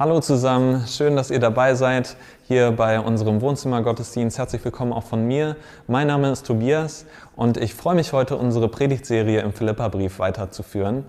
Hallo zusammen, schön, dass ihr dabei seid hier bei unserem Wohnzimmergottesdienst. Herzlich willkommen auch von mir. Mein Name ist Tobias und ich freue mich heute, unsere Predigtserie im Philipperbrief weiterzuführen.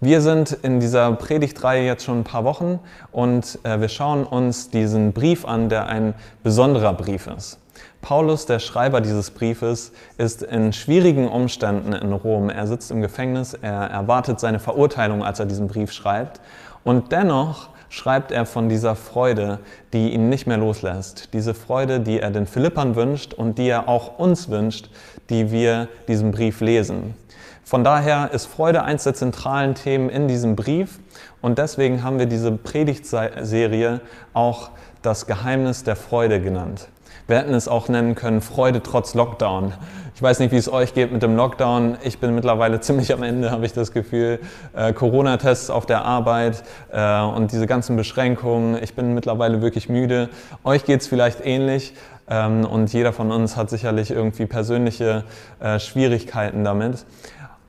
Wir sind in dieser Predigtreihe jetzt schon ein paar Wochen und äh, wir schauen uns diesen Brief an, der ein besonderer Brief ist. Paulus, der Schreiber dieses Briefes, ist in schwierigen Umständen in Rom. Er sitzt im Gefängnis, er erwartet seine Verurteilung, als er diesen Brief schreibt. Und dennoch schreibt er von dieser Freude, die ihn nicht mehr loslässt. Diese Freude, die er den Philippern wünscht und die er auch uns wünscht, die wir diesen Brief lesen. Von daher ist Freude eines der zentralen Themen in diesem Brief und deswegen haben wir diese Predigtserie auch das Geheimnis der Freude genannt. Wir hätten es auch nennen können Freude trotz Lockdown. Ich weiß nicht, wie es euch geht mit dem Lockdown. Ich bin mittlerweile ziemlich am Ende, habe ich das Gefühl. Äh, Corona-Tests auf der Arbeit äh, und diese ganzen Beschränkungen. Ich bin mittlerweile wirklich müde. Euch geht es vielleicht ähnlich. Ähm, und jeder von uns hat sicherlich irgendwie persönliche äh, Schwierigkeiten damit.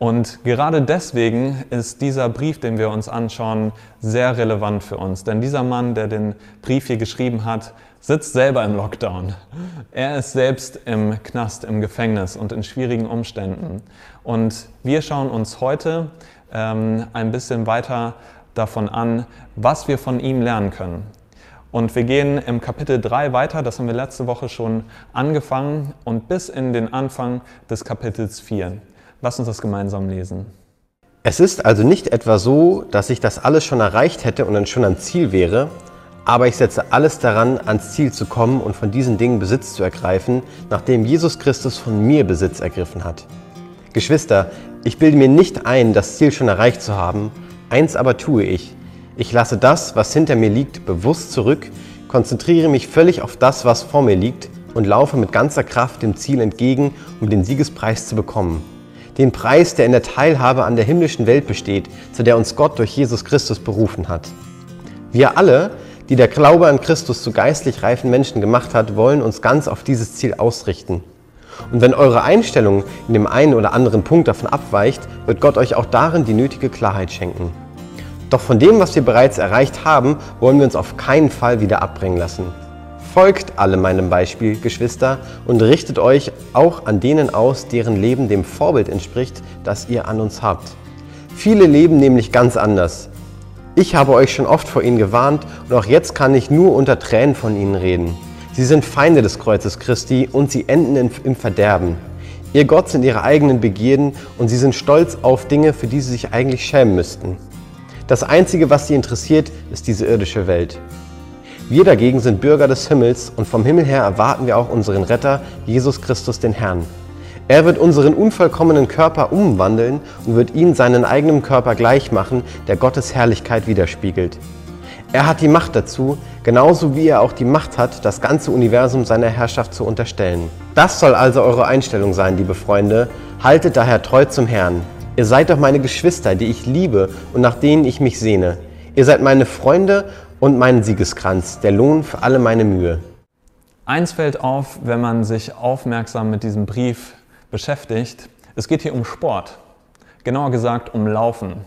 Und gerade deswegen ist dieser Brief, den wir uns anschauen, sehr relevant für uns. Denn dieser Mann, der den Brief hier geschrieben hat, sitzt selber im Lockdown. Er ist selbst im Knast, im Gefängnis und in schwierigen Umständen. Und wir schauen uns heute ähm, ein bisschen weiter davon an, was wir von ihm lernen können. Und wir gehen im Kapitel 3 weiter, das haben wir letzte Woche schon angefangen, und bis in den Anfang des Kapitels 4. Lass uns das gemeinsam lesen. Es ist also nicht etwa so, dass ich das alles schon erreicht hätte und dann schon am Ziel wäre, aber ich setze alles daran, ans Ziel zu kommen und von diesen Dingen Besitz zu ergreifen, nachdem Jesus Christus von mir Besitz ergriffen hat. Geschwister, ich bilde mir nicht ein, das Ziel schon erreicht zu haben, eins aber tue ich. Ich lasse das, was hinter mir liegt, bewusst zurück, konzentriere mich völlig auf das, was vor mir liegt und laufe mit ganzer Kraft dem Ziel entgegen, um den Siegespreis zu bekommen den Preis, der in der Teilhabe an der himmlischen Welt besteht, zu der uns Gott durch Jesus Christus berufen hat. Wir alle, die der Glaube an Christus zu geistlich reifen Menschen gemacht hat, wollen uns ganz auf dieses Ziel ausrichten. Und wenn eure Einstellung in dem einen oder anderen Punkt davon abweicht, wird Gott euch auch darin die nötige Klarheit schenken. Doch von dem, was wir bereits erreicht haben, wollen wir uns auf keinen Fall wieder abbringen lassen. Folgt alle meinem Beispiel, Geschwister, und richtet euch auch an denen aus, deren Leben dem Vorbild entspricht, das ihr an uns habt. Viele leben nämlich ganz anders. Ich habe euch schon oft vor ihnen gewarnt und auch jetzt kann ich nur unter Tränen von ihnen reden. Sie sind Feinde des Kreuzes Christi und sie enden im Verderben. Ihr Gott sind ihre eigenen Begierden und sie sind stolz auf Dinge, für die sie sich eigentlich schämen müssten. Das Einzige, was sie interessiert, ist diese irdische Welt. Wir dagegen sind Bürger des Himmels und vom Himmel her erwarten wir auch unseren Retter, Jesus Christus den Herrn. Er wird unseren unvollkommenen Körper umwandeln und wird ihn seinen eigenen Körper gleich machen, der Gottes Herrlichkeit widerspiegelt. Er hat die Macht dazu, genauso wie er auch die Macht hat, das ganze Universum seiner Herrschaft zu unterstellen. Das soll also eure Einstellung sein, liebe Freunde. Haltet daher treu zum Herrn. Ihr seid doch meine Geschwister, die ich liebe und nach denen ich mich sehne. Ihr seid meine Freunde und meinen Siegeskranz, der Lohn für alle meine Mühe. Eins fällt auf, wenn man sich aufmerksam mit diesem Brief beschäftigt. Es geht hier um Sport. Genauer gesagt um Laufen.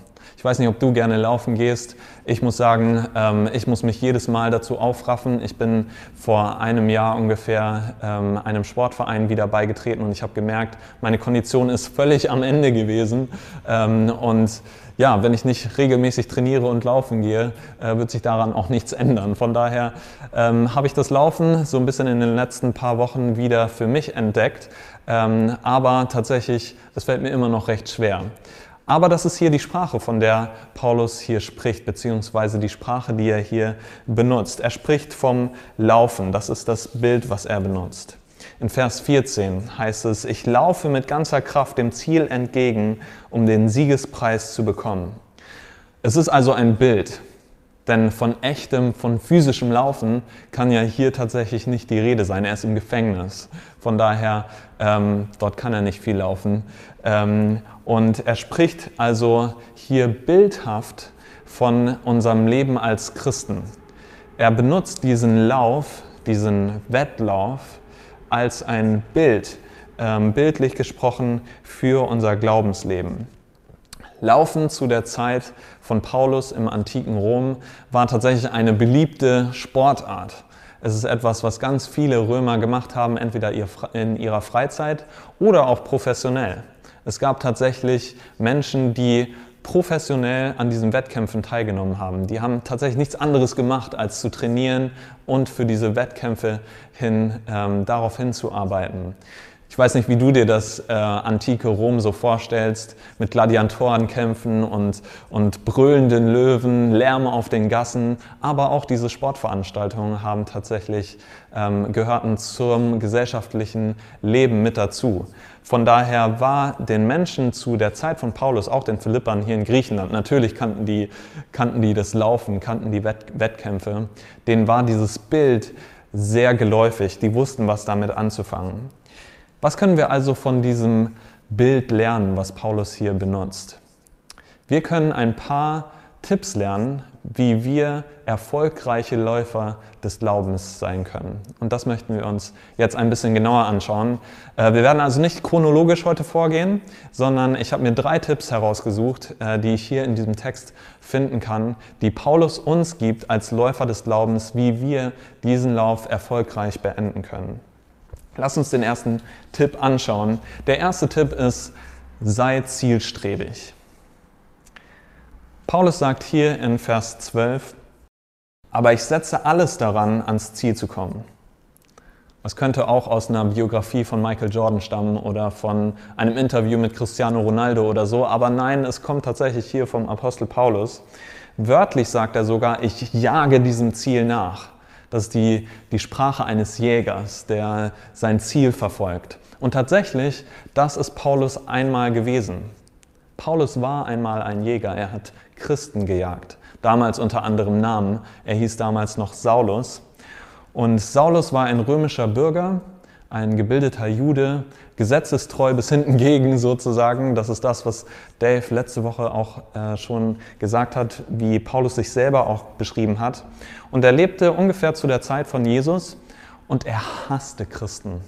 Ich weiß nicht, ob du gerne laufen gehst. Ich muss sagen, ähm, ich muss mich jedes Mal dazu aufraffen. Ich bin vor einem Jahr ungefähr ähm, einem Sportverein wieder beigetreten und ich habe gemerkt, meine Kondition ist völlig am Ende gewesen. Ähm, und ja, wenn ich nicht regelmäßig trainiere und laufen gehe, äh, wird sich daran auch nichts ändern. Von daher ähm, habe ich das Laufen so ein bisschen in den letzten paar Wochen wieder für mich entdeckt. Ähm, aber tatsächlich, es fällt mir immer noch recht schwer. Aber das ist hier die Sprache, von der Paulus hier spricht, beziehungsweise die Sprache, die er hier benutzt. Er spricht vom Laufen. Das ist das Bild, was er benutzt. In Vers 14 heißt es, ich laufe mit ganzer Kraft dem Ziel entgegen, um den Siegespreis zu bekommen. Es ist also ein Bild, denn von echtem, von physischem Laufen kann ja hier tatsächlich nicht die Rede sein. Er ist im Gefängnis. Von daher, ähm, dort kann er nicht viel laufen. Ähm, und er spricht also hier bildhaft von unserem Leben als Christen. Er benutzt diesen Lauf, diesen Wettlauf als ein Bild, ähm, bildlich gesprochen, für unser Glaubensleben. Laufen zu der Zeit von Paulus im antiken Rom war tatsächlich eine beliebte Sportart. Es ist etwas, was ganz viele Römer gemacht haben, entweder in ihrer Freizeit oder auch professionell. Es gab tatsächlich Menschen, die professionell an diesen Wettkämpfen teilgenommen haben. Die haben tatsächlich nichts anderes gemacht, als zu trainieren und für diese Wettkämpfe hin, ähm, darauf hinzuarbeiten. Ich weiß nicht, wie du dir das äh, antike Rom so vorstellst, mit Gladiatorenkämpfen und, und brüllenden Löwen, Lärm auf den Gassen, aber auch diese Sportveranstaltungen haben tatsächlich ähm, gehörten zum gesellschaftlichen Leben mit dazu. Von daher war den Menschen zu der Zeit von Paulus, auch den Philippern hier in Griechenland, natürlich kannten die, kannten die das Laufen, kannten die Wett Wettkämpfe, denen war dieses Bild sehr geläufig, die wussten, was damit anzufangen. Was können wir also von diesem Bild lernen, was Paulus hier benutzt? Wir können ein paar Tipps lernen, wie wir erfolgreiche Läufer des Glaubens sein können. Und das möchten wir uns jetzt ein bisschen genauer anschauen. Äh, wir werden also nicht chronologisch heute vorgehen, sondern ich habe mir drei Tipps herausgesucht, äh, die ich hier in diesem Text finden kann, die Paulus uns gibt als Läufer des Glaubens, wie wir diesen Lauf erfolgreich beenden können. Lass uns den ersten Tipp anschauen. Der erste Tipp ist, sei zielstrebig. Paulus sagt hier in Vers 12, aber ich setze alles daran, ans Ziel zu kommen. Das könnte auch aus einer Biografie von Michael Jordan stammen oder von einem Interview mit Cristiano Ronaldo oder so, aber nein, es kommt tatsächlich hier vom Apostel Paulus. Wörtlich sagt er sogar, ich jage diesem Ziel nach. Das ist die, die Sprache eines Jägers, der sein Ziel verfolgt. Und tatsächlich, das ist Paulus einmal gewesen. Paulus war einmal ein Jäger, er hat Christen gejagt, damals unter anderem Namen. Er hieß damals noch Saulus. Und Saulus war ein römischer Bürger, ein gebildeter Jude, gesetzestreu bis hinten gegen sozusagen. Das ist das, was Dave letzte Woche auch äh, schon gesagt hat, wie Paulus sich selber auch beschrieben hat. Und er lebte ungefähr zu der Zeit von Jesus und er hasste Christen.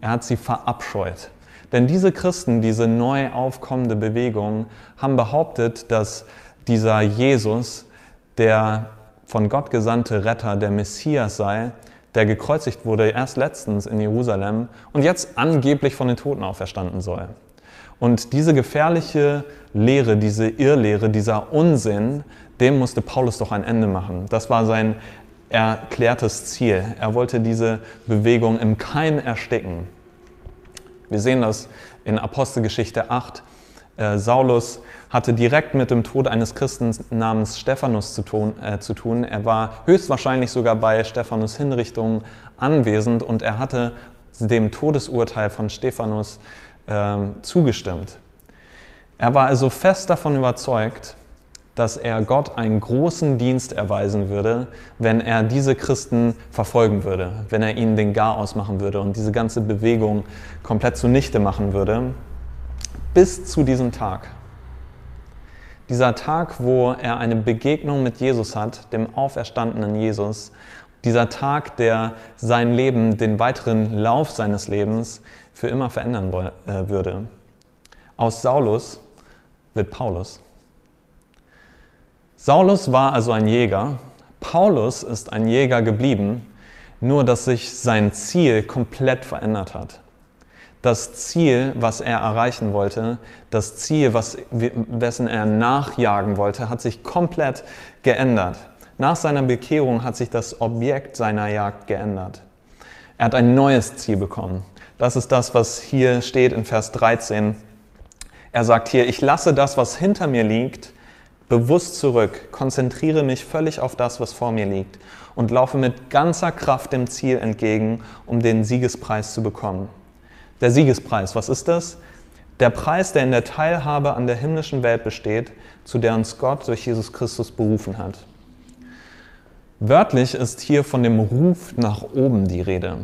Er hat sie verabscheut. Denn diese Christen, diese neu aufkommende Bewegung, haben behauptet, dass dieser Jesus der von Gott gesandte Retter, der Messias sei, der gekreuzigt wurde erst letztens in Jerusalem und jetzt angeblich von den Toten auferstanden soll. Und diese gefährliche Lehre, diese Irrlehre, dieser Unsinn, dem musste Paulus doch ein Ende machen. Das war sein erklärtes Ziel. Er wollte diese Bewegung im Keim ersticken. Wir sehen das in Apostelgeschichte 8. Äh, Saulus hatte direkt mit dem Tod eines Christen namens Stephanus zu tun, äh, zu tun. Er war höchstwahrscheinlich sogar bei Stephanus Hinrichtung anwesend und er hatte dem Todesurteil von Stephanus äh, zugestimmt. Er war also fest davon überzeugt, dass er Gott einen großen Dienst erweisen würde, wenn er diese Christen verfolgen würde, wenn er ihnen den Garaus machen würde und diese ganze Bewegung komplett zunichte machen würde, bis zu diesem Tag. Dieser Tag, wo er eine Begegnung mit Jesus hat, dem auferstandenen Jesus, dieser Tag, der sein Leben, den weiteren Lauf seines Lebens für immer verändern äh, würde. Aus Saulus wird Paulus. Saulus war also ein Jäger, Paulus ist ein Jäger geblieben, nur dass sich sein Ziel komplett verändert hat das Ziel, was er erreichen wollte, das Ziel, was, wessen er nachjagen wollte, hat sich komplett geändert. Nach seiner Bekehrung hat sich das Objekt seiner Jagd geändert. Er hat ein neues Ziel bekommen. Das ist das, was hier steht in Vers 13. Er sagt hier, ich lasse das, was hinter mir liegt, bewusst zurück, konzentriere mich völlig auf das, was vor mir liegt und laufe mit ganzer Kraft dem Ziel entgegen, um den Siegespreis zu bekommen. Der Siegespreis, was ist das? Der Preis, der in der Teilhabe an der himmlischen Welt besteht, zu der uns Gott durch Jesus Christus berufen hat. Wörtlich ist hier von dem Ruf nach oben die Rede.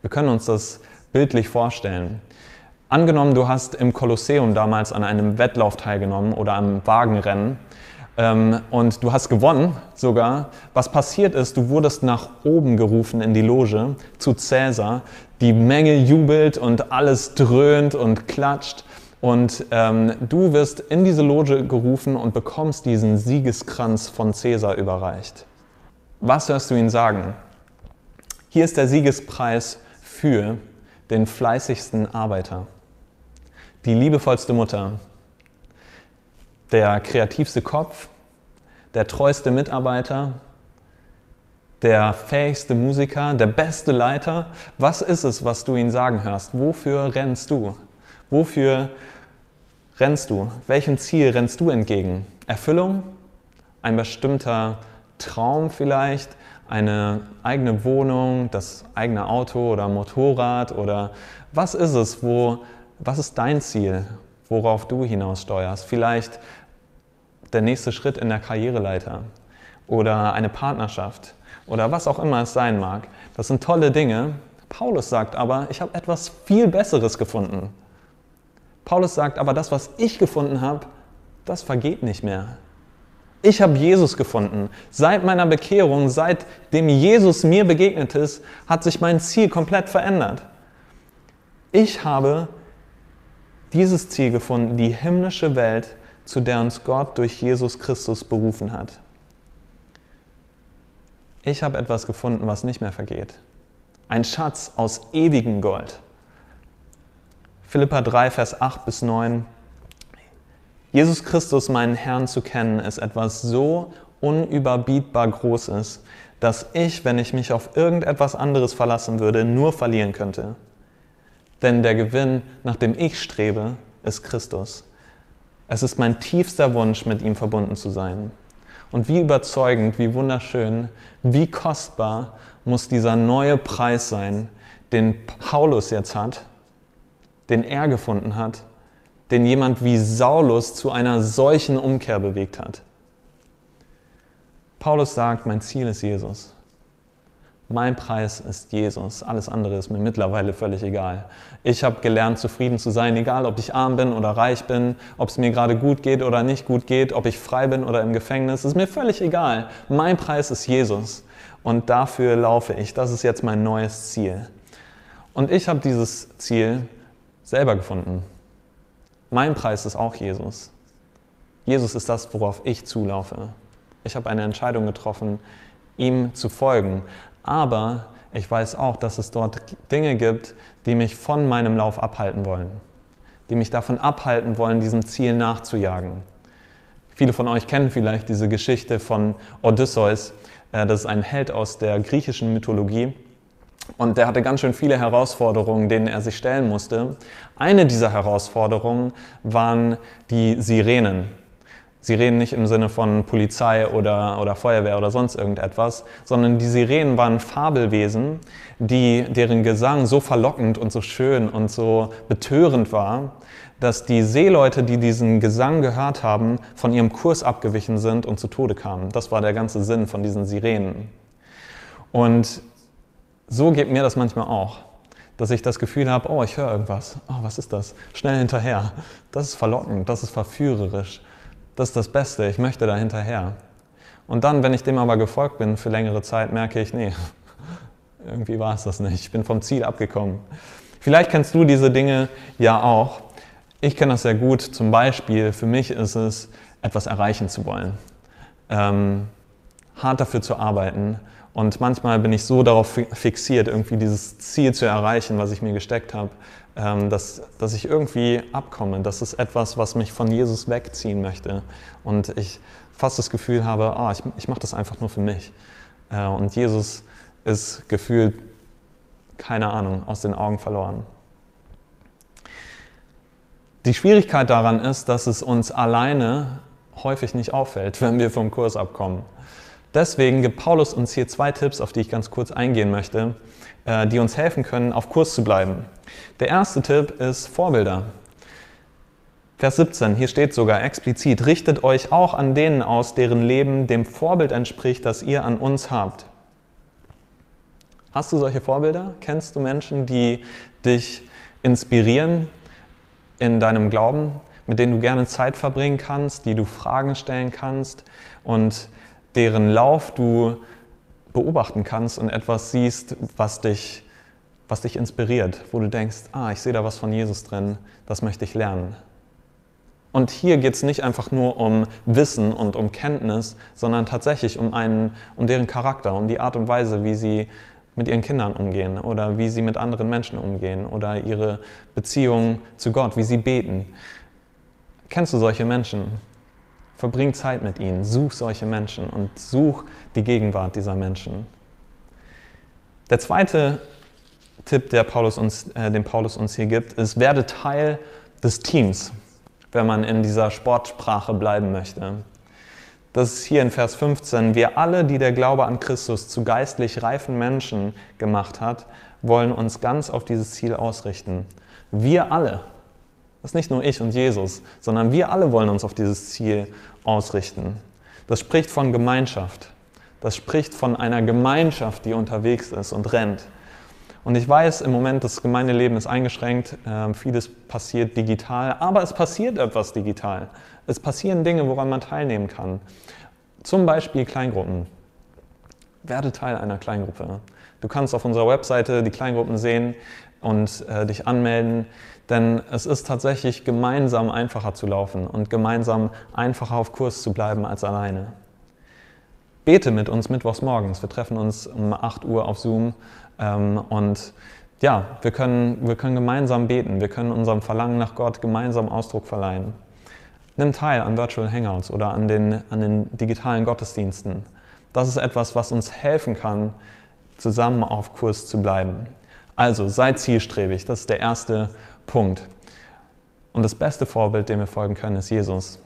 Wir können uns das bildlich vorstellen. Angenommen, du hast im Kolosseum damals an einem Wettlauf teilgenommen oder am Wagenrennen ähm, und du hast gewonnen sogar. Was passiert ist, du wurdest nach oben gerufen in die Loge zu Cäsar. Die Menge jubelt und alles dröhnt und klatscht. Und ähm, du wirst in diese Loge gerufen und bekommst diesen Siegeskranz von Cäsar überreicht. Was hörst du ihn sagen? Hier ist der Siegespreis für den fleißigsten Arbeiter, die liebevollste Mutter, der kreativste Kopf, der treueste Mitarbeiter, der fähigste Musiker, der beste Leiter. Was ist es, was du ihn sagen hörst? Wofür rennst du? Wofür rennst du? Welchem Ziel rennst du entgegen? Erfüllung? Ein bestimmter Traum vielleicht? Eine eigene Wohnung, das eigene Auto oder Motorrad? Oder was ist es? Wo, was ist dein Ziel, worauf du hinaussteuerst? Vielleicht der nächste Schritt in der Karriereleiter oder eine Partnerschaft oder was auch immer es sein mag. Das sind tolle Dinge. Paulus sagt aber, ich habe etwas viel Besseres gefunden. Paulus sagt aber, das, was ich gefunden habe, das vergeht nicht mehr. Ich habe Jesus gefunden. Seit meiner Bekehrung, seitdem Jesus mir begegnet ist, hat sich mein Ziel komplett verändert. Ich habe dieses Ziel gefunden, die himmlische Welt, zu der uns Gott durch Jesus Christus berufen hat. Ich habe etwas gefunden, was nicht mehr vergeht. Ein Schatz aus ewigem Gold. Philippa 3, Vers 8 bis 9. Jesus Christus, meinen Herrn, zu kennen, ist etwas so unüberbietbar Großes, dass ich, wenn ich mich auf irgendetwas anderes verlassen würde, nur verlieren könnte. Denn der Gewinn, nach dem ich strebe, ist Christus. Es ist mein tiefster Wunsch, mit ihm verbunden zu sein. Und wie überzeugend, wie wunderschön, wie kostbar muss dieser neue Preis sein, den Paulus jetzt hat, den er gefunden hat, den jemand wie Saulus zu einer solchen Umkehr bewegt hat. Paulus sagt, mein Ziel ist Jesus. Mein Preis ist Jesus. Alles andere ist mir mittlerweile völlig egal. Ich habe gelernt, zufrieden zu sein, egal ob ich arm bin oder reich bin, ob es mir gerade gut geht oder nicht gut geht, ob ich frei bin oder im Gefängnis. Ist mir völlig egal. Mein Preis ist Jesus. Und dafür laufe ich. Das ist jetzt mein neues Ziel. Und ich habe dieses Ziel selber gefunden. Mein Preis ist auch Jesus. Jesus ist das, worauf ich zulaufe. Ich habe eine Entscheidung getroffen, ihm zu folgen. Aber ich weiß auch, dass es dort Dinge gibt, die mich von meinem Lauf abhalten wollen. Die mich davon abhalten wollen, diesem Ziel nachzujagen. Viele von euch kennen vielleicht diese Geschichte von Odysseus. Äh, das ist ein Held aus der griechischen Mythologie. Und der hatte ganz schön viele Herausforderungen, denen er sich stellen musste. Eine dieser Herausforderungen waren die Sirenen. Sirenen nicht im Sinne von Polizei oder, oder Feuerwehr oder sonst irgendetwas, sondern die Sirenen waren Fabelwesen, die, deren Gesang so verlockend und so schön und so betörend war, dass die Seeleute, die diesen Gesang gehört haben, von ihrem Kurs abgewichen sind und zu Tode kamen. Das war der ganze Sinn von diesen Sirenen. Und so geht mir das manchmal auch, dass ich das Gefühl habe, oh, ich höre irgendwas. Oh, was ist das? Schnell hinterher. Das ist verlockend, das ist verführerisch. Das ist das Beste, ich möchte da hinterher. Und dann, wenn ich dem aber gefolgt bin für längere Zeit, merke ich, nee, irgendwie war es das nicht. Ich bin vom Ziel abgekommen. Vielleicht kennst du diese Dinge ja auch. Ich kenne das sehr gut. Zum Beispiel, für mich ist es, etwas erreichen zu wollen. Ähm, hart dafür zu arbeiten und manchmal bin ich so darauf fixiert, irgendwie dieses Ziel zu erreichen, was ich mir gesteckt habe, dass, dass ich irgendwie abkomme. Das ist etwas, was mich von Jesus wegziehen möchte. Und ich fast das Gefühl habe, ah, ich, ich mache das einfach nur für mich. Äh, und Jesus ist gefühlt, keine Ahnung, aus den Augen verloren. Die Schwierigkeit daran ist, dass es uns alleine häufig nicht auffällt, wenn wir vom Kurs abkommen. Deswegen gibt Paulus uns hier zwei Tipps, auf die ich ganz kurz eingehen möchte, äh, die uns helfen können, auf Kurs zu bleiben. Der erste Tipp ist Vorbilder. Vers 17, hier steht sogar explizit, richtet euch auch an denen aus, deren Leben dem Vorbild entspricht, das ihr an uns habt. Hast du solche Vorbilder? Kennst du Menschen, die dich inspirieren in deinem Glauben, mit denen du gerne Zeit verbringen kannst, die du Fragen stellen kannst und deren Lauf du beobachten kannst und etwas siehst, was dich, was dich inspiriert, wo du denkst, ah, ich sehe da was von Jesus drin, das möchte ich lernen. Und hier geht es nicht einfach nur um Wissen und um Kenntnis, sondern tatsächlich um, einen, um deren Charakter, um die Art und Weise, wie sie mit ihren Kindern umgehen oder wie sie mit anderen Menschen umgehen oder ihre Beziehung zu Gott, wie sie beten. Kennst du solche Menschen? Verbring Zeit mit ihnen, such solche Menschen und such die Gegenwart dieser Menschen. Der zweite Tipp, der Paulus uns, äh, den Paulus uns hier gibt, ist, werde Teil des Teams, wenn man in dieser Sportsprache bleiben möchte. Das ist hier in Vers 15. Wir alle, die der Glaube an Christus zu geistlich reifen Menschen gemacht hat, wollen uns ganz auf dieses Ziel ausrichten. Wir alle, das ist nicht nur ich und Jesus, sondern wir alle wollen uns auf dieses Ziel ausrichten. Das spricht von Gemeinschaft. Das spricht von einer Gemeinschaft, die unterwegs ist und rennt. Und ich weiß, im Moment das Gemeindeleben ist eingeschränkt, äh, vieles passiert digital, aber es passiert etwas digital. Es passieren Dinge, woran man teilnehmen kann. Zum Beispiel Kleingruppen. Werde Teil einer Kleingruppe. Du kannst auf unserer Webseite die Kleingruppen sehen und äh, dich anmelden, denn es ist tatsächlich gemeinsam einfacher zu laufen und gemeinsam einfacher auf Kurs zu bleiben als alleine. Bete mit uns mittwochs morgens. Wir treffen uns um 8 Uhr auf Zoom ähm, und ja, wir können, wir können gemeinsam beten, wir können unserem Verlangen nach Gott gemeinsam Ausdruck verleihen. Nimm teil an Virtual Hangouts oder an den, an den digitalen Gottesdiensten. Das ist etwas, was uns helfen kann, zusammen auf Kurs zu bleiben. Also sei zielstrebig, das ist der erste Punkt. Und das beste Vorbild, dem wir folgen können, ist Jesus.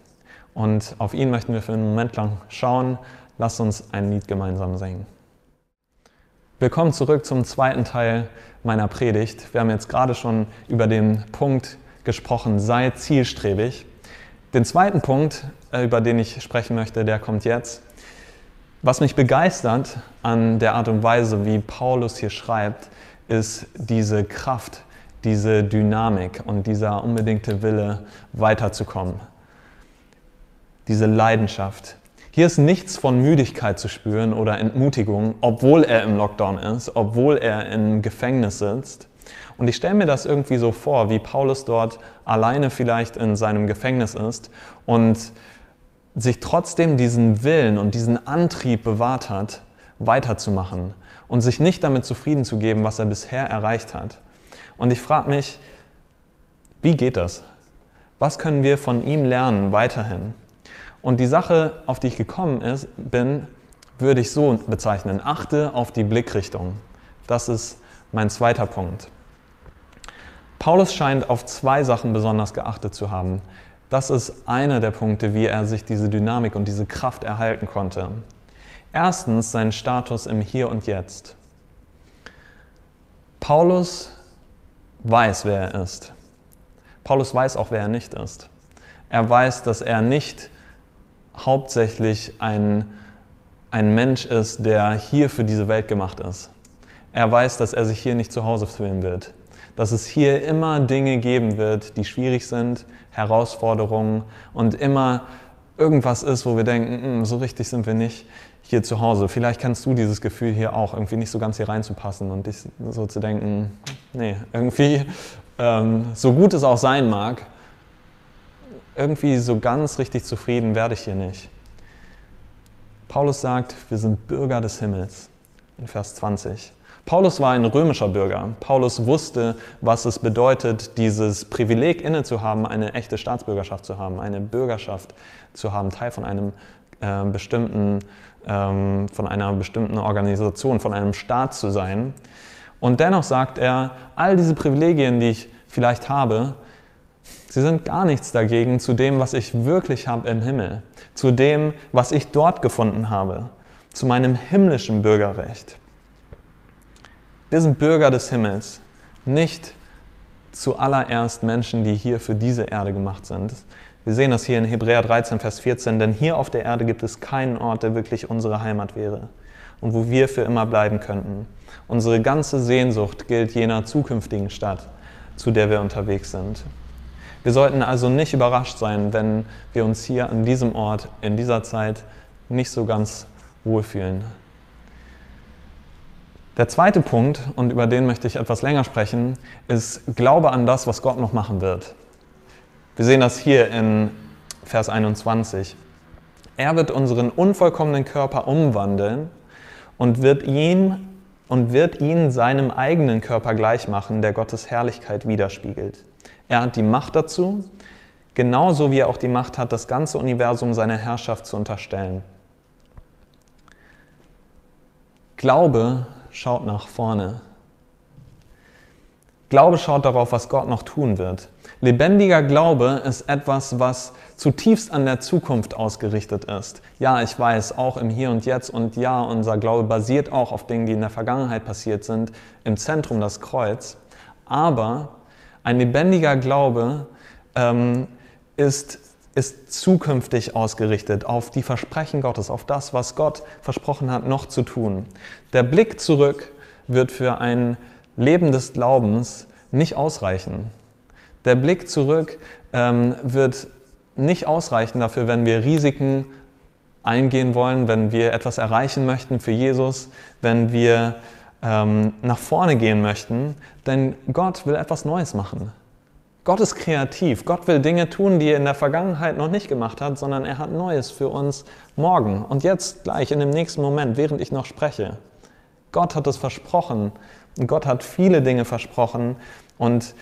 Und auf ihn möchten wir für einen Moment lang schauen. Lass uns ein Lied gemeinsam singen. Willkommen zurück zum zweiten Teil meiner Predigt. Wir haben jetzt gerade schon über den Punkt gesprochen, sei zielstrebig. Den zweiten Punkt, äh, über den ich sprechen möchte, der kommt jetzt. Was mich begeistert an der Art und Weise, wie Paulus hier schreibt, ist diese Kraft, diese Dynamik und dieser unbedingte Wille, weiterzukommen. Diese Leidenschaft, hier ist nichts von Müdigkeit zu spüren oder Entmutigung, obwohl er im Lockdown ist, obwohl er im Gefängnis sitzt. Und ich stelle mir das irgendwie so vor, wie Paulus dort alleine vielleicht in seinem Gefängnis ist und sich trotzdem diesen Willen und diesen Antrieb bewahrt hat, weiterzumachen und sich nicht damit zufrieden zu geben, was er bisher erreicht hat. Und ich frage mich, wie geht das? Was können wir von ihm lernen weiterhin? Und die Sache, auf die ich gekommen ist, bin, würde ich so bezeichnen. Achte auf die Blickrichtung. Das ist mein zweiter Punkt. Paulus scheint auf zwei Sachen besonders geachtet zu haben. Das ist einer der Punkte, wie er sich diese Dynamik und diese Kraft erhalten konnte. Erstens sein Status im Hier und Jetzt. Paulus weiß, wer er ist. Paulus weiß auch, wer er nicht ist. Er weiß, dass er nicht hauptsächlich ein, ein Mensch ist, der hier für diese Welt gemacht ist. Er weiß, dass er sich hier nicht zu Hause fühlen wird. Dass es hier immer Dinge geben wird, die schwierig sind, Herausforderungen und immer irgendwas ist, wo wir denken, mm, so richtig sind wir nicht hier zu Hause. Vielleicht kennst du dieses Gefühl hier auch, irgendwie nicht so ganz hier reinzupassen und dich so zu denken, nee, irgendwie, ähm, so gut es auch sein mag, irgendwie so ganz richtig zufrieden werde ich hier nicht. Paulus sagt, wir sind Bürger des Himmels in Vers 20. Paulus war ein römischer Bürger. Paulus wusste, was es bedeutet, dieses Privileg inne zu haben, eine echte Staatsbürgerschaft zu haben, eine Bürgerschaft zu haben, Teil von einem äh, bestimmten, ähm, von einer bestimmten Organisation, von einem Staat zu sein. Und dennoch sagt er, all diese Privilegien, die ich vielleicht habe, Sie sind gar nichts dagegen zu dem, was ich wirklich habe im Himmel, zu dem, was ich dort gefunden habe, zu meinem himmlischen Bürgerrecht. Wir sind Bürger des Himmels, nicht zuallererst Menschen, die hier für diese Erde gemacht sind. Wir sehen das hier in Hebräer 13, Vers 14, denn hier auf der Erde gibt es keinen Ort, der wirklich unsere Heimat wäre und wo wir für immer bleiben könnten. Unsere ganze Sehnsucht gilt jener zukünftigen Stadt, zu der wir unterwegs sind. Wir sollten also nicht überrascht sein, wenn wir uns hier an diesem Ort in dieser Zeit nicht so ganz wohlfühlen. Der zweite Punkt, und über den möchte ich etwas länger sprechen, ist Glaube an das, was Gott noch machen wird. Wir sehen das hier in Vers 21. Er wird unseren unvollkommenen Körper umwandeln und wird ihn und wird ihn seinem eigenen Körper gleich machen, der Gottes Herrlichkeit widerspiegelt. Er hat die Macht dazu, genauso wie er auch die Macht hat, das ganze Universum seiner Herrschaft zu unterstellen. Glaube schaut nach vorne. Glaube schaut darauf, was Gott noch tun wird. Lebendiger Glaube ist etwas, was zutiefst an der Zukunft ausgerichtet ist. Ja, ich weiß, auch im Hier und Jetzt und ja, unser Glaube basiert auch auf Dingen, die in der Vergangenheit passiert sind, im Zentrum das Kreuz. Aber ein lebendiger Glaube ähm, ist, ist zukünftig ausgerichtet auf die Versprechen Gottes, auf das, was Gott versprochen hat, noch zu tun. Der Blick zurück wird für ein Leben des Glaubens nicht ausreichen. Der Blick zurück ähm, wird nicht ausreichen dafür, wenn wir Risiken eingehen wollen, wenn wir etwas erreichen möchten für Jesus, wenn wir ähm, nach vorne gehen möchten, denn Gott will etwas Neues machen. Gott ist kreativ. Gott will Dinge tun, die er in der Vergangenheit noch nicht gemacht hat, sondern er hat Neues für uns morgen und jetzt gleich in dem nächsten Moment, während ich noch spreche. Gott hat es versprochen Gott hat viele Dinge versprochen und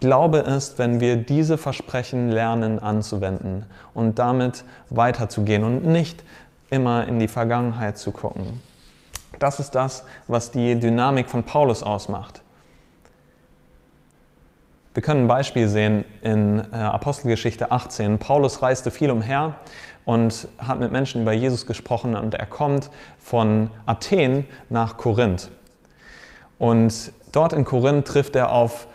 Glaube ist, wenn wir diese Versprechen lernen anzuwenden und damit weiterzugehen und nicht immer in die Vergangenheit zu gucken. Das ist das, was die Dynamik von Paulus ausmacht. Wir können ein Beispiel sehen in äh, Apostelgeschichte 18. Paulus reiste viel umher und hat mit Menschen über Jesus gesprochen und er kommt von Athen nach Korinth. Und dort in Korinth trifft er auf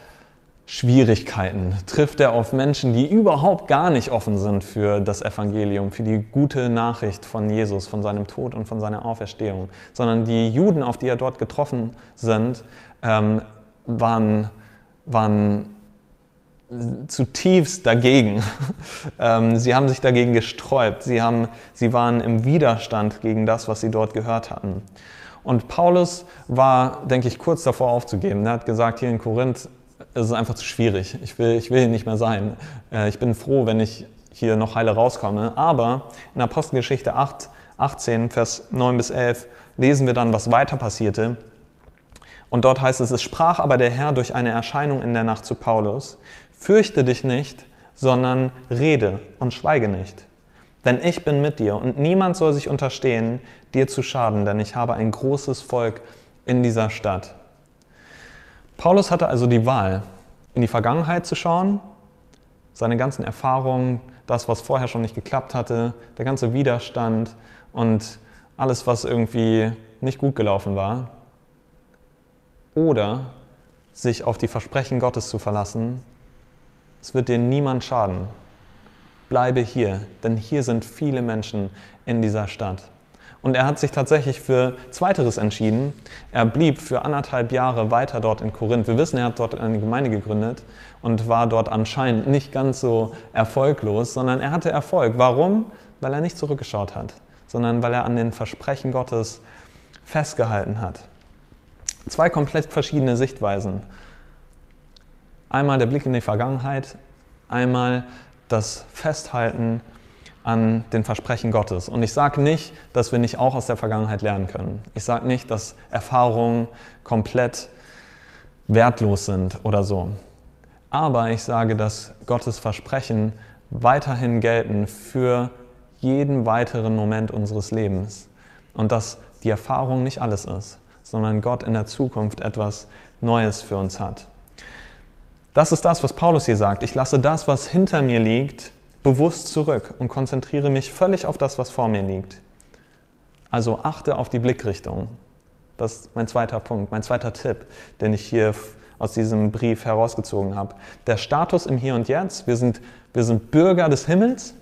Schwierigkeiten, trifft er auf Menschen, die überhaupt gar nicht offen sind für das Evangelium, für die gute Nachricht von Jesus, von seinem Tod und von seiner Auferstehung, sondern die Juden, auf die er dort getroffen sind, ähm, waren, waren zutiefst dagegen. ähm, sie haben sich dagegen gesträubt, sie, haben, sie waren im Widerstand gegen das, was sie dort gehört hatten. Und Paulus war, denke ich, kurz davor aufzugeben. Er hat gesagt, hier in Korinth es ist einfach zu schwierig. Ich will, ich will hier nicht mehr sein. Äh, ich bin froh, wenn ich hier noch heile rauskomme. Aber in Apostelgeschichte 8, 18, Vers 9 bis 11 lesen wir dann, was weiter passierte. Und dort heißt es, es sprach aber der Herr durch eine Erscheinung in der Nacht zu Paulus, fürchte dich nicht, sondern rede und schweige nicht. Denn ich bin mit dir und niemand soll sich unterstehen, dir zu schaden, denn ich habe ein großes Volk in dieser Stadt. Paulus hatte also die Wahl, in die Vergangenheit zu schauen, seine ganzen Erfahrungen, das, was vorher schon nicht geklappt hatte, der ganze Widerstand und alles, was irgendwie nicht gut gelaufen war. Oder sich auf die Versprechen Gottes zu verlassen, es wird dir niemand schaden. Bleibe hier, denn hier sind viele Menschen in dieser Stadt. Und er hat sich tatsächlich für Zweiteres entschieden. Er blieb für anderthalb Jahre weiter dort in Korinth. Wir wissen, er hat dort eine Gemeinde gegründet und war dort anscheinend nicht ganz so erfolglos, sondern er hatte Erfolg. Warum? Weil er nicht zurückgeschaut hat, sondern weil er an den Versprechen Gottes festgehalten hat. Zwei komplett verschiedene Sichtweisen. Einmal der Blick in die Vergangenheit, einmal das Festhalten an den Versprechen Gottes. Und ich sage nicht, dass wir nicht auch aus der Vergangenheit lernen können. Ich sage nicht, dass Erfahrungen komplett wertlos sind oder so. Aber ich sage, dass Gottes Versprechen weiterhin gelten für jeden weiteren Moment unseres Lebens. Und dass die Erfahrung nicht alles ist, sondern Gott in der Zukunft etwas Neues für uns hat. Das ist das, was Paulus hier sagt. Ich lasse das, was hinter mir liegt, bewusst zurück und konzentriere mich völlig auf das, was vor mir liegt. Also achte auf die Blickrichtung. Das ist mein zweiter Punkt, mein zweiter Tipp, den ich hier aus diesem Brief herausgezogen habe. Der Status im Hier und Jetzt, wir sind, wir sind Bürger des Himmels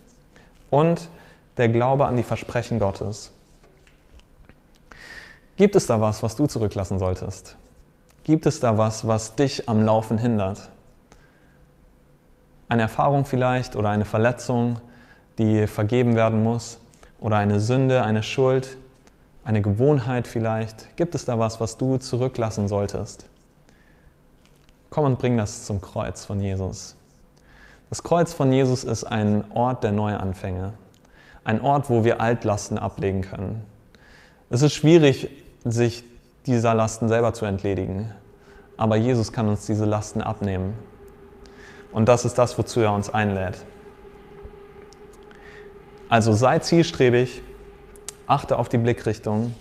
und der Glaube an die Versprechen Gottes. Gibt es da was, was du zurücklassen solltest? Gibt es da was, was dich am Laufen hindert? Eine Erfahrung vielleicht oder eine Verletzung, die vergeben werden muss oder eine Sünde, eine Schuld, eine Gewohnheit vielleicht. Gibt es da was, was du zurücklassen solltest? Komm und bring das zum Kreuz von Jesus. Das Kreuz von Jesus ist ein Ort der Neuanfänge, ein Ort, wo wir Altlasten ablegen können. Es ist schwierig, sich dieser Lasten selber zu entledigen, aber Jesus kann uns diese Lasten abnehmen. Und das ist das, wozu er uns einlädt. Also sei zielstrebig, achte auf die Blickrichtung.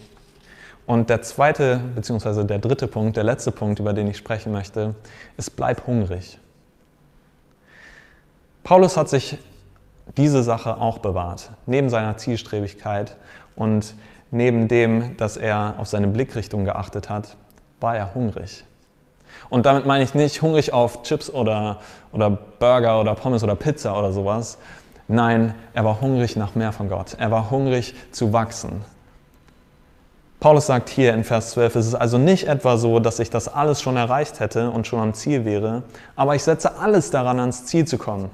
Und der zweite, beziehungsweise der dritte Punkt, der letzte Punkt, über den ich sprechen möchte, ist bleib hungrig. Paulus hat sich diese Sache auch bewahrt, neben seiner Zielstrebigkeit und neben dem, dass er auf seine Blickrichtung geachtet hat, war er hungrig. Und damit meine ich nicht hungrig auf Chips oder, oder Burger oder Pommes oder Pizza oder sowas. Nein, er war hungrig nach mehr von Gott. Er war hungrig zu wachsen. Paulus sagt hier in Vers 12, es ist also nicht etwa so, dass ich das alles schon erreicht hätte und schon am Ziel wäre, aber ich setze alles daran, ans Ziel zu kommen.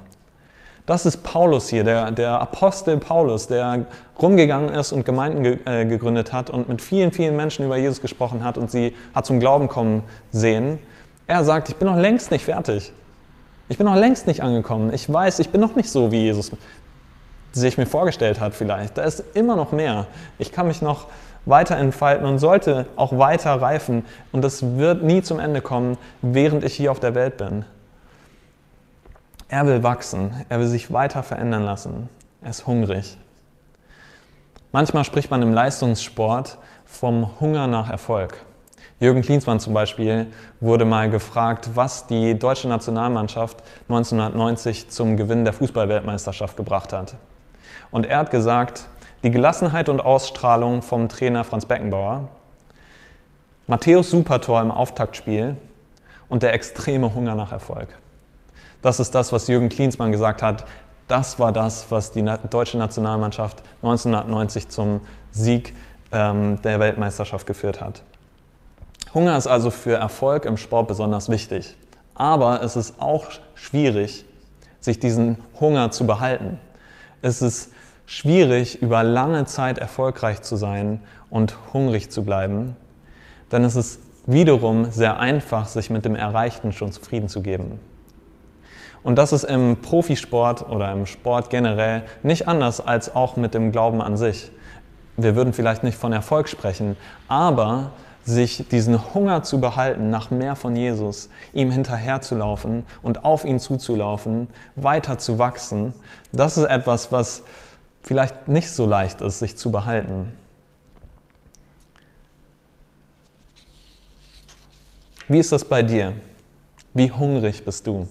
Das ist Paulus hier, der, der Apostel Paulus, der rumgegangen ist und Gemeinden ge, äh, gegründet hat und mit vielen, vielen Menschen über Jesus gesprochen hat und sie hat zum Glauben kommen sehen. Er sagt, ich bin noch längst nicht fertig. Ich bin noch längst nicht angekommen. Ich weiß, ich bin noch nicht so, wie Jesus sich mir vorgestellt hat vielleicht. Da ist immer noch mehr. Ich kann mich noch weiter entfalten und sollte auch weiter reifen. Und das wird nie zum Ende kommen, während ich hier auf der Welt bin. Er will wachsen, er will sich weiter verändern lassen. Er ist hungrig. Manchmal spricht man im Leistungssport vom Hunger nach Erfolg. Jürgen Klinsmann zum Beispiel wurde mal gefragt, was die deutsche Nationalmannschaft 1990 zum Gewinn der Fußballweltmeisterschaft gebracht hat. Und er hat gesagt, die Gelassenheit und Ausstrahlung vom Trainer Franz Beckenbauer, Matthäus Supertor im Auftaktspiel und der extreme Hunger nach Erfolg. Das ist das, was Jürgen Klinsmann gesagt hat. Das war das, was die deutsche Nationalmannschaft 1990 zum Sieg ähm, der Weltmeisterschaft geführt hat. Hunger ist also für Erfolg im Sport besonders wichtig. Aber es ist auch schwierig, sich diesen Hunger zu behalten. Es ist schwierig, über lange Zeit erfolgreich zu sein und hungrig zu bleiben, denn es ist wiederum sehr einfach, sich mit dem Erreichten schon zufrieden zu geben. Und das ist im Profisport oder im Sport generell nicht anders als auch mit dem Glauben an sich. Wir würden vielleicht nicht von Erfolg sprechen, aber sich diesen Hunger zu behalten nach mehr von Jesus, ihm hinterherzulaufen und auf ihn zuzulaufen, weiter zu wachsen, das ist etwas, was vielleicht nicht so leicht ist, sich zu behalten. Wie ist das bei dir? Wie hungrig bist du?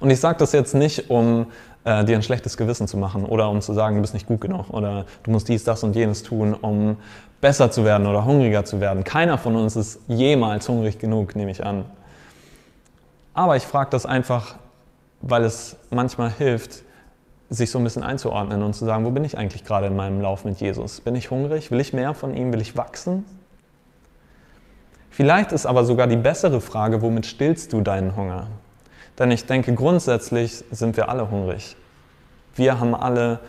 Und ich sage das jetzt nicht, um äh, dir ein schlechtes Gewissen zu machen oder um zu sagen, du bist nicht gut genug oder du musst dies, das und jenes tun, um besser zu werden oder hungriger zu werden. Keiner von uns ist jemals hungrig genug, nehme ich an. Aber ich frage das einfach, weil es manchmal hilft, sich so ein bisschen einzuordnen und zu sagen, wo bin ich eigentlich gerade in meinem Lauf mit Jesus? Bin ich hungrig? Will ich mehr von ihm? Will ich wachsen? Vielleicht ist aber sogar die bessere Frage, womit stillst du deinen Hunger? Denn ich denke, grundsätzlich sind wir alle hungrig. Wir haben alle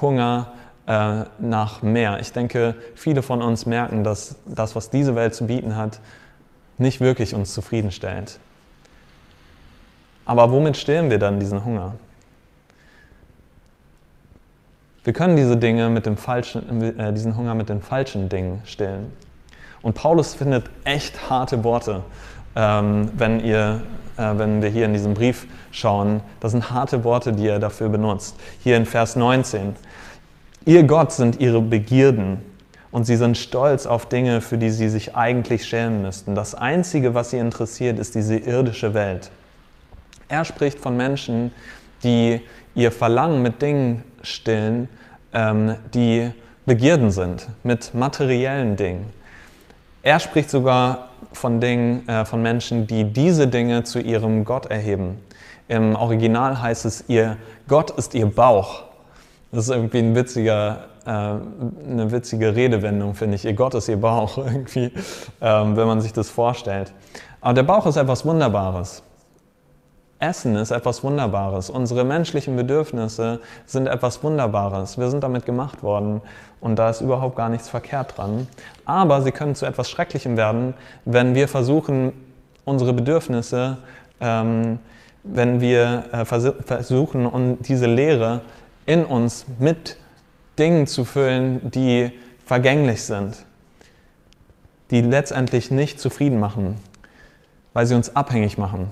Hunger äh, nach mehr. Ich denke, viele von uns merken, dass das, was diese Welt zu bieten hat, nicht wirklich uns zufriedenstellt. Aber womit stillen wir dann diesen Hunger? Wir können diese Dinge mit dem falschen, äh, diesen Hunger mit den falschen Dingen stillen. Und Paulus findet echt harte Worte, ähm, wenn ihr wenn wir hier in diesem Brief schauen, das sind harte Worte, die er dafür benutzt. Hier in Vers 19. Ihr Gott sind ihre Begierden und sie sind stolz auf Dinge, für die sie sich eigentlich schämen müssten. Das Einzige, was sie interessiert, ist diese irdische Welt. Er spricht von Menschen, die ihr Verlangen mit Dingen stillen, ähm, die Begierden sind, mit materiellen Dingen. Er spricht sogar von Dingen, äh, von Menschen, die diese Dinge zu ihrem Gott erheben. Im Original heißt es, ihr Gott ist ihr Bauch. Das ist irgendwie ein witziger, äh, eine witzige Redewendung, finde ich. Ihr Gott ist ihr Bauch, irgendwie, ähm, wenn man sich das vorstellt. Aber der Bauch ist etwas Wunderbares. Essen ist etwas Wunderbares. Unsere menschlichen Bedürfnisse sind etwas Wunderbares. Wir sind damit gemacht worden und da ist überhaupt gar nichts verkehrt dran. Aber sie können zu etwas Schrecklichem werden, wenn wir versuchen, unsere Bedürfnisse ähm, wenn wir äh, versuchen, um diese Lehre in uns mit Dingen zu füllen, die vergänglich sind, die letztendlich nicht zufrieden machen, weil sie uns abhängig machen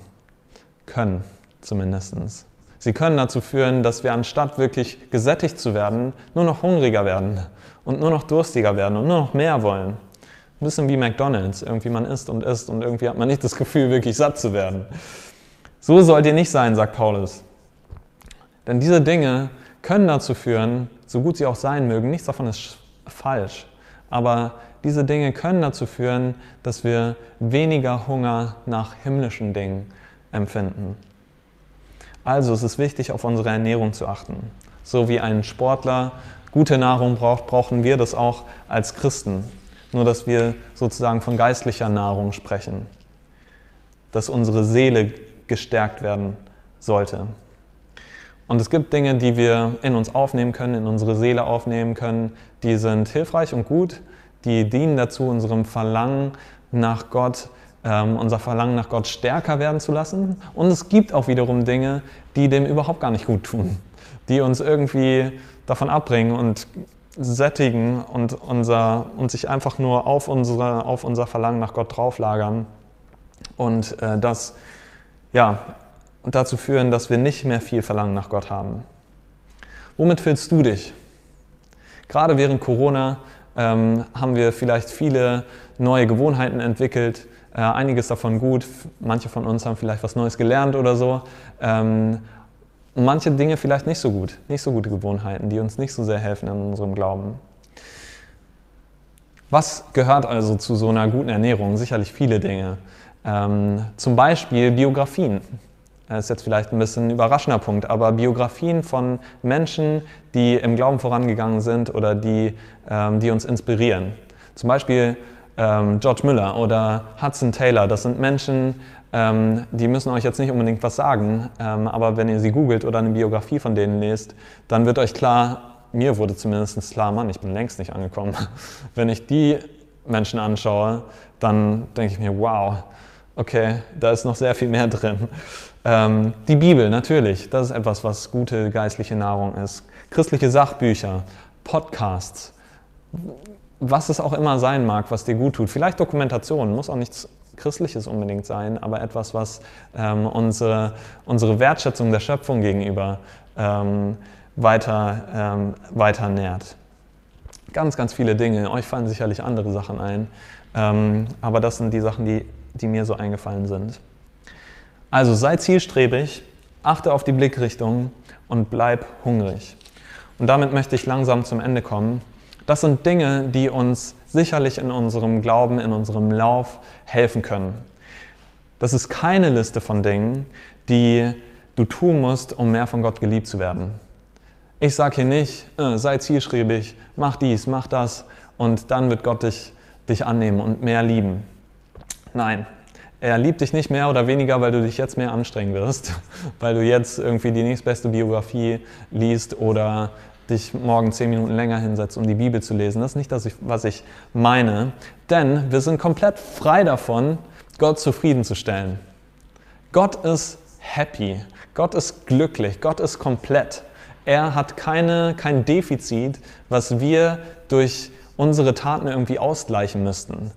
können, zumindest. Sie können dazu führen, dass wir anstatt wirklich gesättigt zu werden, nur noch hungriger werden und nur noch durstiger werden und nur noch mehr wollen. Ein bisschen wie McDonald's. Irgendwie man isst und isst und irgendwie hat man nicht das Gefühl, wirklich satt zu werden. So sollt ihr nicht sein, sagt Paulus. Denn diese Dinge können dazu führen, so gut sie auch sein mögen, nichts davon ist falsch, aber diese Dinge können dazu führen, dass wir weniger Hunger nach himmlischen Dingen empfinden. Also es ist wichtig, auf unsere Ernährung zu achten. So wie ein Sportler gute Nahrung braucht, brauchen wir das auch als Christen. Nur dass wir sozusagen von geistlicher Nahrung sprechen. Dass unsere Seele gestärkt werden sollte. Und es gibt Dinge, die wir in uns aufnehmen können, in unsere Seele aufnehmen können, die sind hilfreich und gut, die dienen dazu, unserem Verlangen nach Gott, ähm, unser Verlangen nach Gott stärker werden zu lassen. Und es gibt auch wiederum Dinge, die dem überhaupt gar nicht gut tun, die uns irgendwie davon abbringen und sättigen und, unser, und sich einfach nur auf, unsere, auf unser Verlangen nach Gott drauflagern. Und äh, das ja, dazu führen, dass wir nicht mehr viel Verlangen nach Gott haben. Womit fühlst du dich? Gerade während Corona ähm, haben wir vielleicht viele neue Gewohnheiten entwickelt, äh, einiges davon gut, manche von uns haben vielleicht was Neues gelernt oder so. Ähm, manche Dinge vielleicht nicht so gut, nicht so gute Gewohnheiten, die uns nicht so sehr helfen in unserem Glauben. Was gehört also zu so einer guten Ernährung? Sicherlich viele Dinge. Ähm, zum Beispiel Biografien. Das ist jetzt vielleicht ein bisschen ein überraschender Punkt, aber Biografien von Menschen, die im Glauben vorangegangen sind oder die, ähm, die uns inspirieren. Zum Beispiel ähm, George Müller oder Hudson Taylor. Das sind Menschen, ähm, die müssen euch jetzt nicht unbedingt was sagen, ähm, aber wenn ihr sie googelt oder eine Biografie von denen lest, dann wird euch klar, mir wurde zumindest klar, Mann, ich bin längst nicht angekommen. Wenn ich die Menschen anschaue, dann denke ich mir, wow, okay, da ist noch sehr viel mehr drin. Ähm, die Bibel, natürlich, das ist etwas, was gute geistliche Nahrung ist. Christliche Sachbücher, Podcasts, was es auch immer sein mag, was dir gut tut. Vielleicht Dokumentation, muss auch nichts Christliches unbedingt sein, aber etwas, was ähm, unsere, unsere Wertschätzung der Schöpfung gegenüber ähm, weiter, ähm, weiter nährt. Ganz, ganz viele Dinge. Euch fallen sicherlich andere Sachen ein, ähm, aber das sind die Sachen, die, die mir so eingefallen sind. Also sei zielstrebig, achte auf die Blickrichtung und bleib hungrig. Und damit möchte ich langsam zum Ende kommen. Das sind Dinge, die uns sicherlich in unserem Glauben, in unserem Lauf helfen können. Das ist keine Liste von Dingen, die du tun musst, um mehr von Gott geliebt zu werden. Ich sage hier nicht, äh, sei zielstrebig, mach dies, mach das und dann wird Gott dich, dich annehmen und mehr lieben. Nein, er liebt dich nicht mehr oder weniger, weil du dich jetzt mehr anstrengen wirst, weil du jetzt irgendwie die nächstbeste Biografie liest oder dich morgen zehn Minuten länger hinsetzt, um die Bibel zu lesen. Das ist nicht das, was ich meine. Denn wir sind komplett frei davon, Gott zufriedenzustellen. Gott ist happy. Gott ist glücklich. Gott ist komplett. Er hat keine, kein Defizit, was wir durch unsere Taten irgendwie ausgleichen müssten.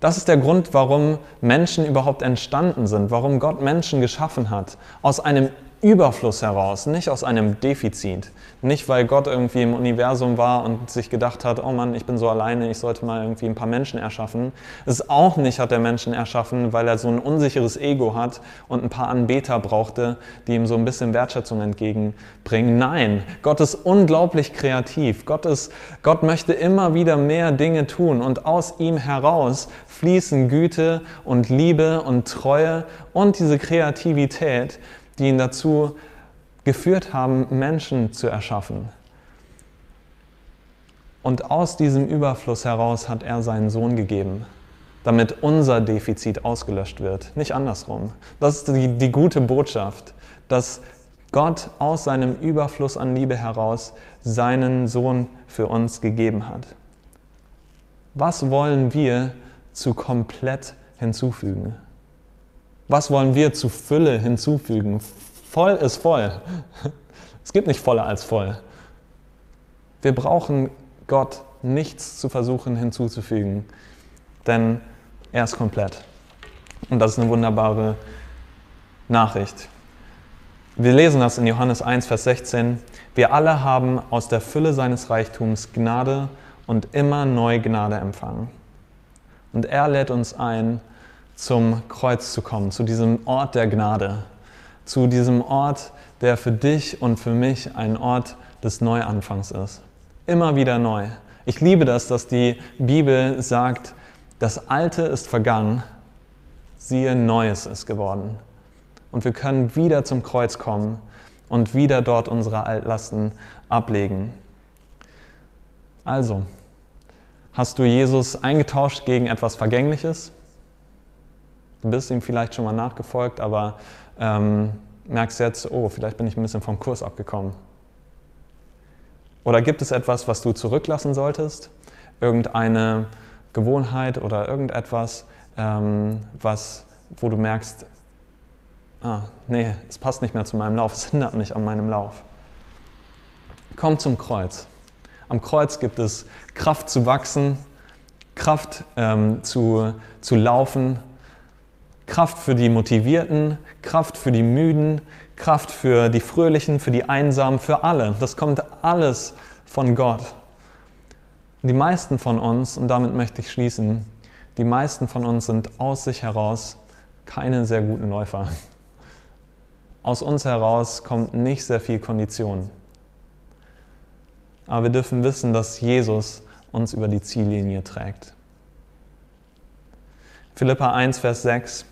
Das ist der Grund, warum Menschen überhaupt entstanden sind, warum Gott Menschen geschaffen hat. Aus einem Überfluss heraus, nicht aus einem Defizit. Nicht, weil Gott irgendwie im Universum war und sich gedacht hat, oh Mann, ich bin so alleine, ich sollte mal irgendwie ein paar Menschen erschaffen. Es auch nicht hat er Menschen erschaffen, weil er so ein unsicheres Ego hat und ein paar Anbeter brauchte, die ihm so ein bisschen Wertschätzung entgegenbringen. Nein, Gott ist unglaublich kreativ. Gott, ist, Gott möchte immer wieder mehr Dinge tun und aus ihm heraus fließen Güte und Liebe und Treue und diese Kreativität, die ihn dazu geführt haben, Menschen zu erschaffen. Und aus diesem Überfluss heraus hat er seinen Sohn gegeben, damit unser Defizit ausgelöscht wird, nicht andersrum. Das ist die, die gute Botschaft, dass Gott aus seinem Überfluss an Liebe heraus seinen Sohn für uns gegeben hat. Was wollen wir zu komplett hinzufügen? Was wollen wir zu Fülle hinzufügen? Voll ist voll. Es gibt nicht voller als voll. Wir brauchen Gott nichts zu versuchen hinzuzufügen, denn er ist komplett. Und das ist eine wunderbare Nachricht. Wir lesen das in Johannes 1, Vers 16. Wir alle haben aus der Fülle seines Reichtums Gnade und immer neu Gnade empfangen. Und er lädt uns ein, zum Kreuz zu kommen, zu diesem Ort der Gnade, zu diesem Ort, der für dich und für mich ein Ort des Neuanfangs ist. Immer wieder neu. Ich liebe das, dass die Bibel sagt, das Alte ist vergangen, siehe, Neues ist geworden. Und wir können wieder zum Kreuz kommen und wieder dort unsere Altlasten ablegen. Also, hast du Jesus eingetauscht gegen etwas Vergängliches? Du bist ihm vielleicht schon mal nachgefolgt, aber ähm, merkst jetzt, oh, vielleicht bin ich ein bisschen vom Kurs abgekommen. Oder gibt es etwas, was du zurücklassen solltest? Irgendeine Gewohnheit oder irgendetwas, ähm, was, wo du merkst, ah, nee, es passt nicht mehr zu meinem Lauf, es hindert mich an meinem Lauf. Komm zum Kreuz. Am Kreuz gibt es Kraft zu wachsen, Kraft ähm, zu, zu laufen, Kraft für die Motivierten, Kraft für die Müden, Kraft für die Fröhlichen, für die Einsamen, für alle. Das kommt alles von Gott. Die meisten von uns, und damit möchte ich schließen, die meisten von uns sind aus sich heraus keine sehr guten Läufer. Aus uns heraus kommt nicht sehr viel Kondition. Aber wir dürfen wissen, dass Jesus uns über die Ziellinie trägt. Philippa 1, Vers 6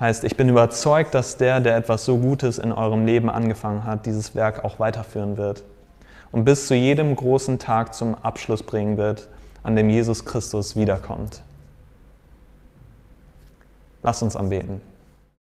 heißt, ich bin überzeugt, dass der, der etwas so Gutes in eurem Leben angefangen hat, dieses Werk auch weiterführen wird und bis zu jedem großen Tag zum Abschluss bringen wird, an dem Jesus Christus wiederkommt. Lass uns anbeten.